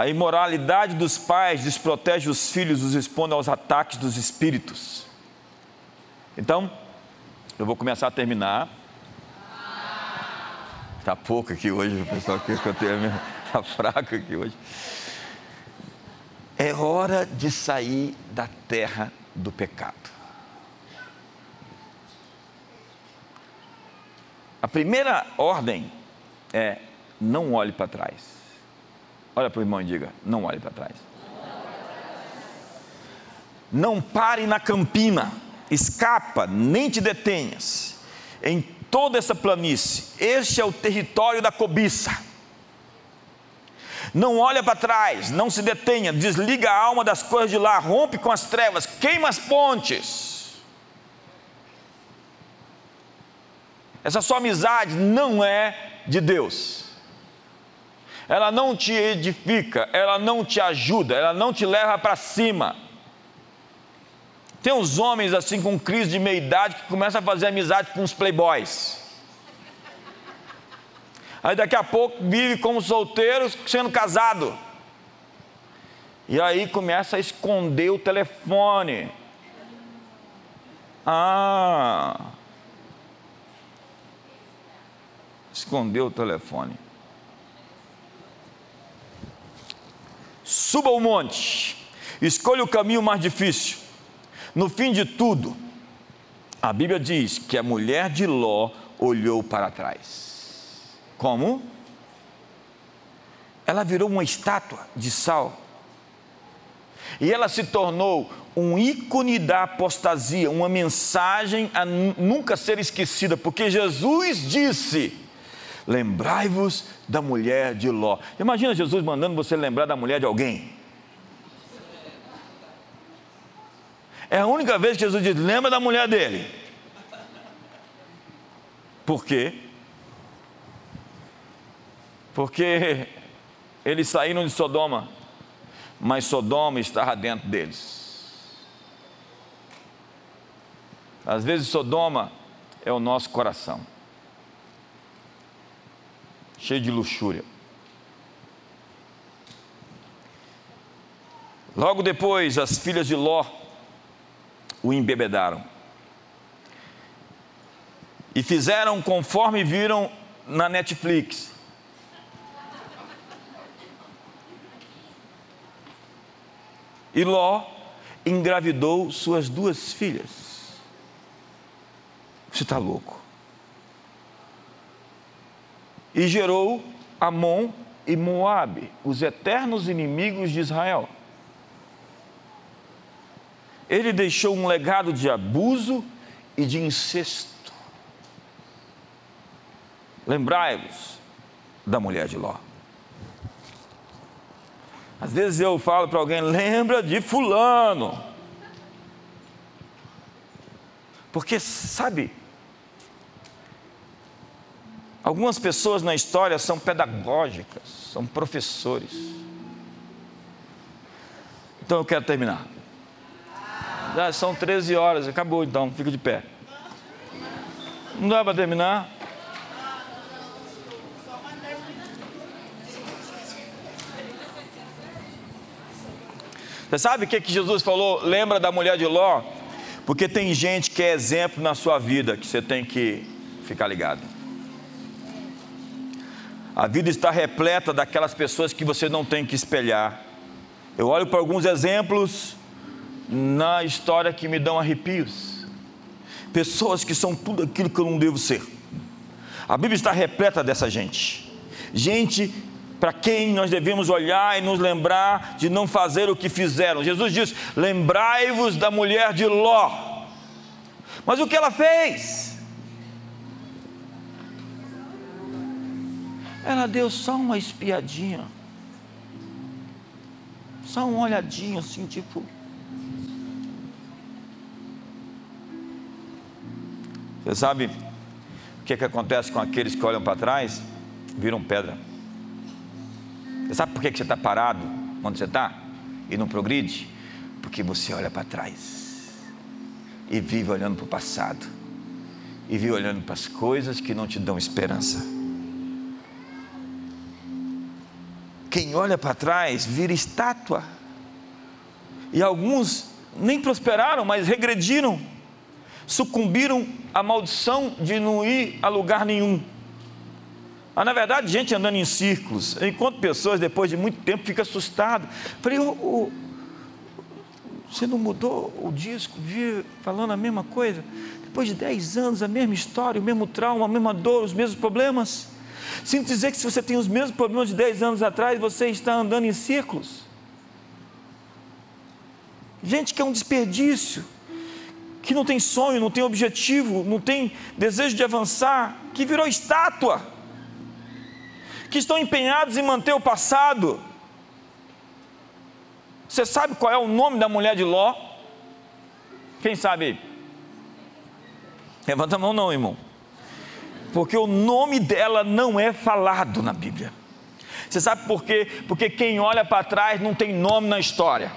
A imoralidade dos pais desprotege os filhos, os expõe aos ataques dos espíritos. Então, eu vou começar a terminar. Está pouco aqui hoje, o pessoal que eu tenho está *laughs* fraco aqui hoje. É hora de sair da terra do pecado. A primeira ordem é não olhe para trás. Olha para o irmão e diga: não olhe para trás. Não pare na campina, escapa, nem te detenhas. Em toda essa planície, este é o território da cobiça. Não olha para trás, não se detenha, desliga a alma das coisas de lá, rompe com as trevas, queima as pontes. Essa sua amizade não é de Deus ela não te edifica, ela não te ajuda, ela não te leva para cima. Tem uns homens assim com crise de meia idade que começam a fazer amizade com os playboys. Aí daqui a pouco vive como solteiros sendo casado. E aí começa a esconder o telefone. Ah. Escondeu o telefone. Suba o monte, escolha o caminho mais difícil. No fim de tudo, a Bíblia diz que a mulher de Ló olhou para trás. Como? Ela virou uma estátua de sal. E ela se tornou um ícone da apostasia, uma mensagem a nunca ser esquecida, porque Jesus disse: Lembrai-vos da mulher de Ló. Imagina Jesus mandando você lembrar da mulher de alguém. É a única vez que Jesus diz: lembra da mulher dele. Por quê? Porque eles saíram de Sodoma, mas Sodoma estava dentro deles. Às vezes, Sodoma é o nosso coração cheio de luxúria. Logo depois, as filhas de Ló o embebedaram e fizeram conforme viram na Netflix. E Ló engravidou suas duas filhas. Você está louco? E gerou Amon e Moabe, os eternos inimigos de Israel. Ele deixou um legado de abuso e de incesto. Lembrai-vos da mulher de Ló. Às vezes eu falo para alguém, lembra de Fulano. Porque, sabe, algumas pessoas na história são pedagógicas, são professores. Então eu quero terminar. São 13 horas, acabou então, fica de pé. Não dá para terminar? Você sabe o que, que Jesus falou? Lembra da mulher de Ló? Porque tem gente que é exemplo na sua vida que você tem que ficar ligado. A vida está repleta daquelas pessoas que você não tem que espelhar. Eu olho para alguns exemplos na história que me dão arrepios. Pessoas que são tudo aquilo que eu não devo ser. A Bíblia está repleta dessa gente. Gente para quem nós devemos olhar e nos lembrar de não fazer o que fizeram. Jesus diz: Lembrai-vos da mulher de Ló. Mas o que ela fez? Ela deu só uma espiadinha, só um olhadinho assim, tipo. Você sabe o que, é que acontece com aqueles que olham para trás? Viram pedra. Você sabe por que você está parado onde você está e não progride? Porque você olha para trás e vive olhando para o passado e vive olhando para as coisas que não te dão esperança. Quem olha para trás vira estátua. E alguns nem prosperaram, mas regrediram, sucumbiram à maldição de não ir a lugar nenhum. Mas na verdade, gente andando em círculos. Enquanto pessoas, depois de muito tempo, ficam assustadas. Falei, oh, oh, você não mudou o disco, vi falando a mesma coisa? Depois de 10 anos, a mesma história, o mesmo trauma, a mesma dor, os mesmos problemas. Sinto dizer que se você tem os mesmos problemas de 10 anos atrás, você está andando em círculos. Gente que é um desperdício, que não tem sonho, não tem objetivo, não tem desejo de avançar, que virou estátua que estão empenhados em manter o passado. Você sabe qual é o nome da mulher de Ló? Quem sabe? Levanta a mão, não, irmão. Porque o nome dela não é falado na Bíblia. Você sabe por quê? Porque quem olha para trás não tem nome na história.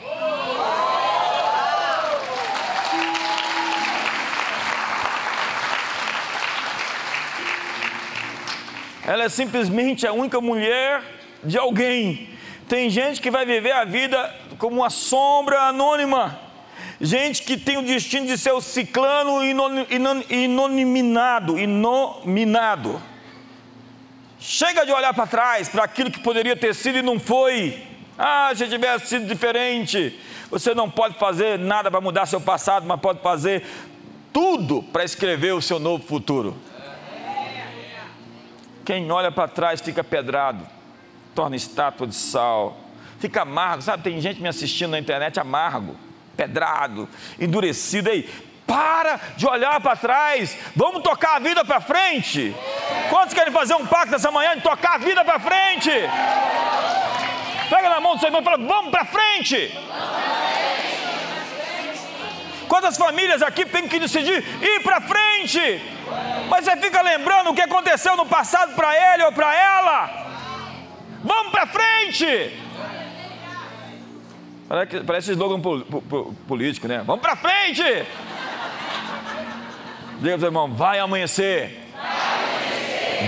ela é simplesmente a única mulher de alguém. Tem gente que vai viver a vida como uma sombra anônima. Gente que tem o destino de ser o ciclano inoniminado, inominado. Chega de olhar para trás, para aquilo que poderia ter sido e não foi. Ah, se tivesse sido diferente. Você não pode fazer nada para mudar seu passado, mas pode fazer tudo para escrever o seu novo futuro. Quem olha para trás fica pedrado, torna estátua de sal, fica amargo. Sabe, tem gente me assistindo na internet amargo, pedrado, endurecido. Aí, para de olhar para trás, vamos tocar a vida para frente. Quantos querem fazer um pacto essa manhã de tocar a vida para frente? Pega na mão do seu irmão e fala: vamos para frente. Quantas famílias aqui têm que decidir ir para frente? Mas você fica lembrando o que aconteceu no passado para ele ou para ela. Vamos para frente. Parece, parece slogan político, né? Vamos para frente. Diga para o irmão, vai amanhecer.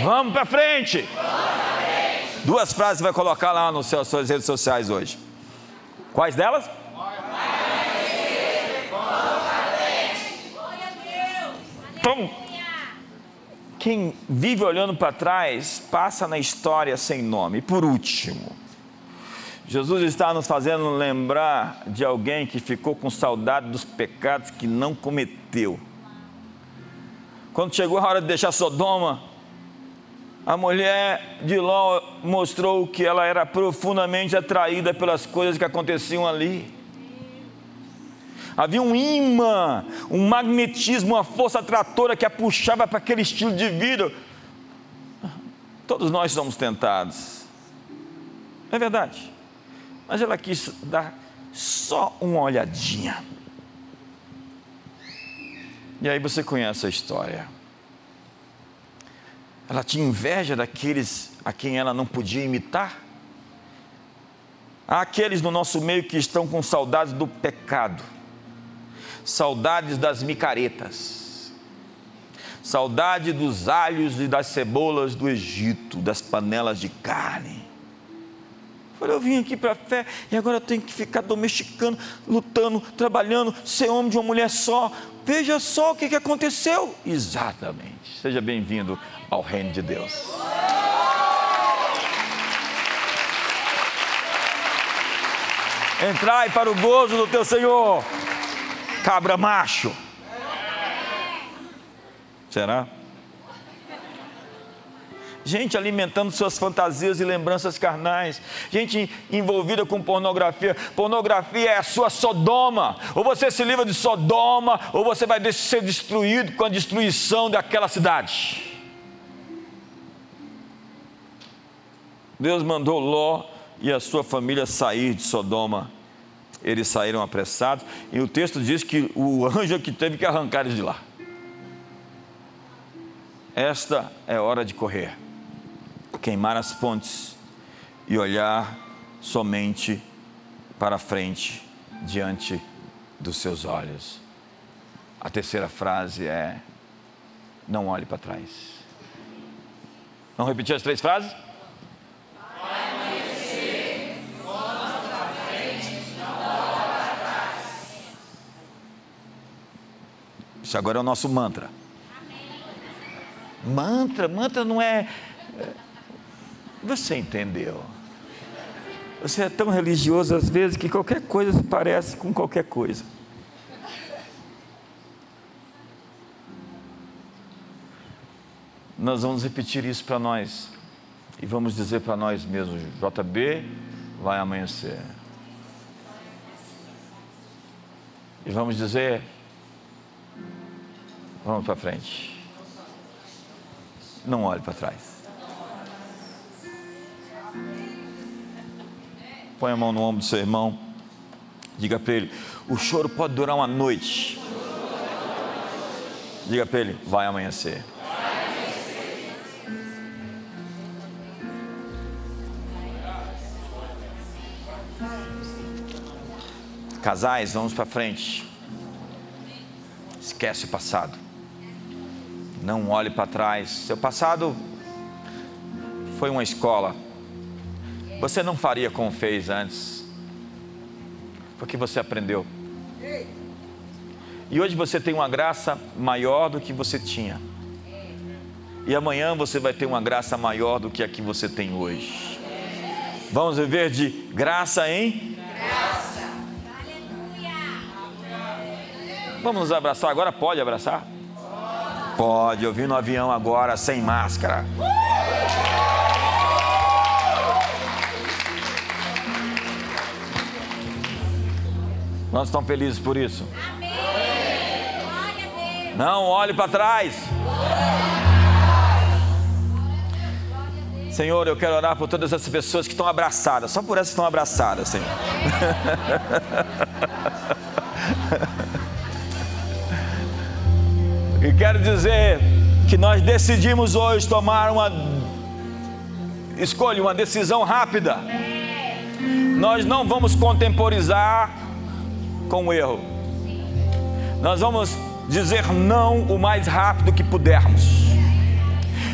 Vamos para frente. Duas frases você vai colocar lá nas suas redes sociais hoje. Quais delas? Então, quem vive olhando para trás passa na história sem nome. E por último, Jesus está nos fazendo lembrar de alguém que ficou com saudade dos pecados que não cometeu. Quando chegou a hora de deixar Sodoma, a mulher de Ló mostrou que ela era profundamente atraída pelas coisas que aconteciam ali. Havia um imã, um magnetismo, uma força atratora que a puxava para aquele estilo de vida. Todos nós somos tentados. É verdade. Mas ela quis dar só uma olhadinha. E aí você conhece a história. Ela tinha inveja daqueles a quem ela não podia imitar. Há aqueles no nosso meio que estão com saudades do pecado, saudades das micaretas, saudade dos alhos e das cebolas do Egito, das panelas de carne. Falei, eu vim aqui para a fé e agora eu tenho que ficar domesticando, lutando, trabalhando, ser homem de uma mulher só. Veja só o que, que aconteceu. Exatamente. Seja bem-vindo ao reino de Deus. Entrai para o gozo do teu Senhor, cabra macho. Será? Gente alimentando suas fantasias e lembranças carnais, gente envolvida com pornografia. Pornografia é a sua Sodoma. Ou você se livra de Sodoma, ou você vai ser destruído com a destruição daquela cidade. Deus mandou Ló e a sua família sair de Sodoma. Eles saíram apressados, e o texto diz que o anjo é que teve que arrancar eles de lá. Esta é hora de correr queimar as pontes e olhar somente para frente, diante dos seus olhos. A terceira frase é: não olhe para trás. Vamos repetir as três frases? Isso agora é o nosso mantra. Mantra, mantra não é você entendeu? Você é tão religioso às vezes que qualquer coisa se parece com qualquer coisa. Nós vamos repetir isso para nós e vamos dizer para nós mesmos: JB vai amanhecer. E vamos dizer: vamos para frente. Não olhe para trás. Põe a mão no ombro do seu irmão. Diga para ele: o choro pode durar uma noite. Diga para ele: vai amanhecer. Casais, vamos para frente. Esquece o passado. Não olhe para trás. Seu passado foi uma escola você não faria como fez antes, porque você aprendeu. E hoje você tem uma graça maior do que você tinha. E amanhã você vai ter uma graça maior do que a que você tem hoje. Vamos viver de graça em graça. Vamos nos abraçar agora? Pode abraçar? Pode. Eu vim no avião agora sem máscara. Nós estamos felizes por isso? Não olhe para trás. Senhor, eu quero orar por todas essas pessoas que estão abraçadas, só por essas que estão abraçadas, Senhor. *laughs* e quero dizer que nós decidimos hoje tomar uma escolha, uma decisão rápida. Nós não vamos contemporizar com o erro. Nós vamos dizer não o mais rápido que pudermos.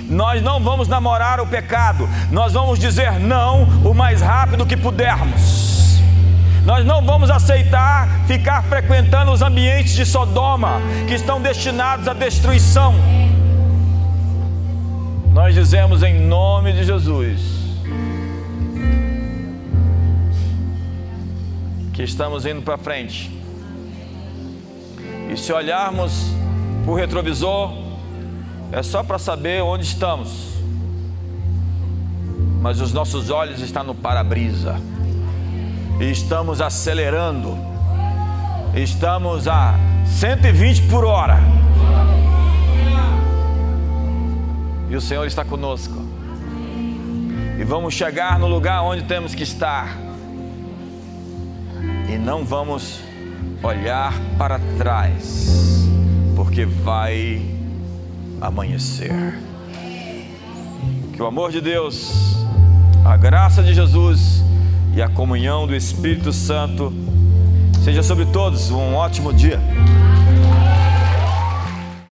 Nós não vamos namorar o pecado, nós vamos dizer não o mais rápido que pudermos. Nós não vamos aceitar ficar frequentando os ambientes de Sodoma que estão destinados à destruição. Nós dizemos em nome de Jesus que estamos indo para frente. E se olharmos para o retrovisor, é só para saber onde estamos. Mas os nossos olhos estão no para-brisa. E estamos acelerando. Estamos a 120 por hora. E o Senhor está conosco. E vamos chegar no lugar onde temos que estar. E não vamos olhar para trás, porque vai amanhecer. Que o amor de Deus, a graça de Jesus e a comunhão do Espírito Santo seja sobre todos um ótimo dia.